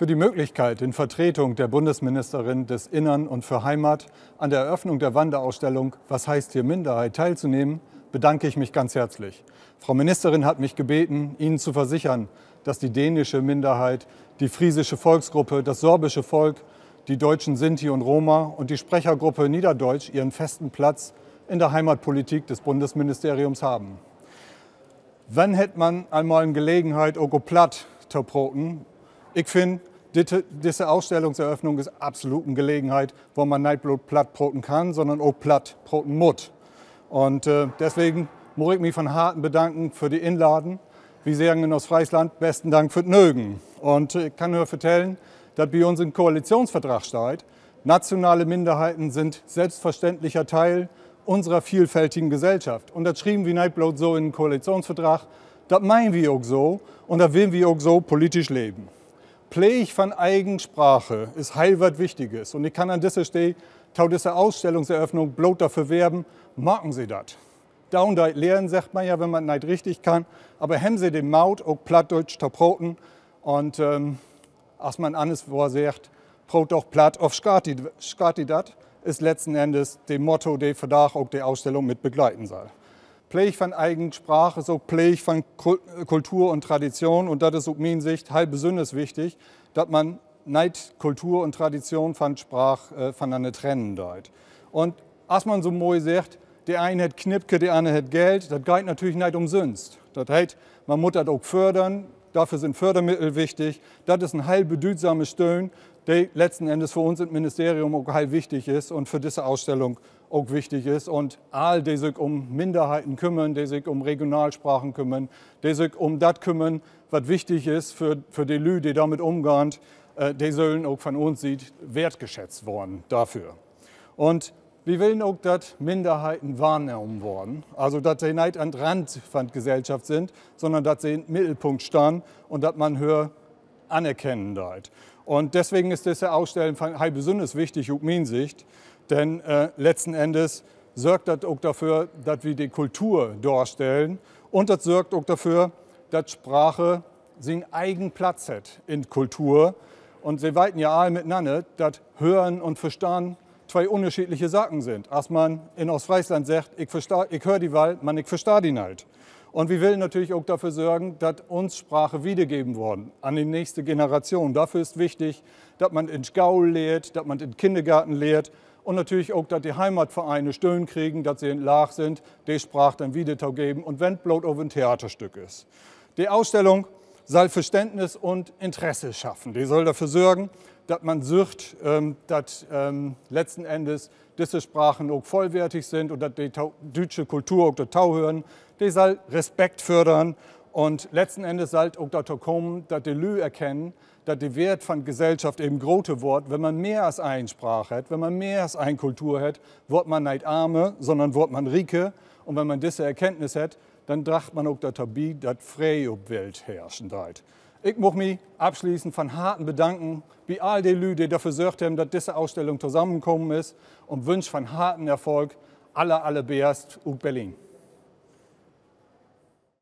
für die Möglichkeit, in Vertretung der Bundesministerin des Innern und für Heimat an der Eröffnung der Wanderausstellung Was heißt hier Minderheit teilzunehmen, bedanke ich mich ganz herzlich. Frau Ministerin hat mich gebeten, Ihnen zu versichern, dass die dänische Minderheit, die friesische Volksgruppe, das sorbische Volk, die deutschen Sinti und Roma und die Sprechergruppe Niederdeutsch ihren festen Platz in der Heimatpolitik des Bundesministeriums haben. Wenn hätte man einmal eine Gelegenheit, auch platt zu proten, ich finde, diese Ausstellungseröffnung ist absolut eine Gelegenheit, wo man nicht bloß platt kann, sondern auch platt broten muss. Und äh, deswegen muss ich mich von Harten bedanken für die Inladen. Wir sagen in Ostfriesland, besten Dank für Nögen. Und ich kann nur vertellen, dass bei uns im Koalitionsvertrag steht, nationale Minderheiten sind selbstverständlicher Teil unserer vielfältigen Gesellschaft. Und das schrieben wir nicht bloß so in den Koalitionsvertrag, das meinen wir auch so und da wollen wir auch so politisch leben. Pflege von Eigensprache ist heil was Wichtiges. Und ich kann an dieser Stelle, tau dieser Ausstellungseröffnung, bloß dafür werben, machen Sie das. Down da lehren, sagt man ja, wenn man nicht richtig kann. Aber haben Sie den Maut auch plattdeutsch taproten. Und ähm, als man alles wo sagt, brot doch platt auf Skati dat, ist letzten Endes dem Motto, der Verdacht auch die Ausstellung mit begleiten soll. Pflege von Eigensprache, so Pflege von Kultur und Tradition. Und das ist aus meiner Sicht halb besonders wichtig, dass man nicht Kultur und Tradition von Sprache äh, voneinander trennen dort. Und als man so mooi sagt, der eine hat Knipke, der andere hat Geld, das geht natürlich nicht umsonst. Das heißt, man muss das auch fördern, dafür sind Fördermittel wichtig. Das ist ein heil bedeutsames Stellen, der letzten Endes für uns im Ministerium auch heil wichtig ist und für diese Ausstellung auch wichtig ist. Und all die sich um Minderheiten kümmern, die sich um Regionalsprachen kümmern, die sich um das kümmern, was wichtig ist für, für die Leute, die damit umgehen, äh, die sollen auch von uns sieht, wertgeschätzt worden dafür. Und wir wollen auch, dass Minderheiten wahrgenommen worden. Also, dass sie nicht an Rand von Gesellschaft sind, sondern dass sie im Mittelpunkt stehen und dass man höher anerkennen darf. Und deswegen ist diese Ausstellung besonders wichtig, aus meiner Sicht. Denn äh, letzten Endes sorgt das auch dafür, dass wir die Kultur darstellen. Und das sorgt auch dafür, dass Sprache seinen eigenen Platz hat in Kultur. Und sie weiten ja alle miteinander, dass Hören und Verstehen zwei unterschiedliche Sachen sind. Als man in Ostfriesland sagt, ich, ich höre die Wahl, man ich verstehe die nicht. Und wir wollen natürlich auch dafür sorgen, dass uns Sprache wiedergeben worden an die nächste Generation. Dafür ist wichtig, dass man in Gaul lehrt, dass man in Kindergarten lehrt und natürlich auch, dass die Heimatvereine Stöhnen kriegen, dass sie in Lach sind, die Sprache dann wieder geben und wenn bloß auf ein Theaterstück ist. Die Ausstellung soll Verständnis und Interesse schaffen. Die soll dafür sorgen, dass man sucht, ähm, dass ähm, letzten Endes diese Sprachen auch vollwertig sind und dass die deutsche Kultur auch dazu hören. Die soll Respekt fördern und letzten Endes soll auch dazu kommen, dass die Lü erkennen, dass der Wert von Gesellschaft eben große Wort, wenn man mehr als eine Sprache hat, wenn man mehr als eine Kultur hat, wird man nicht Arme, sondern wird man Rike. Und wenn man diese Erkenntnis hat, dann dacht man auch dabei, dass freie Welt herrschen dort. Ich muss mich abschließend von Harten bedanken, bei all den Leuten, die dafür gesorgt haben, dass diese Ausstellung zusammengekommen ist und wünsche von harten Erfolg aller, aller Beerst und Berlin.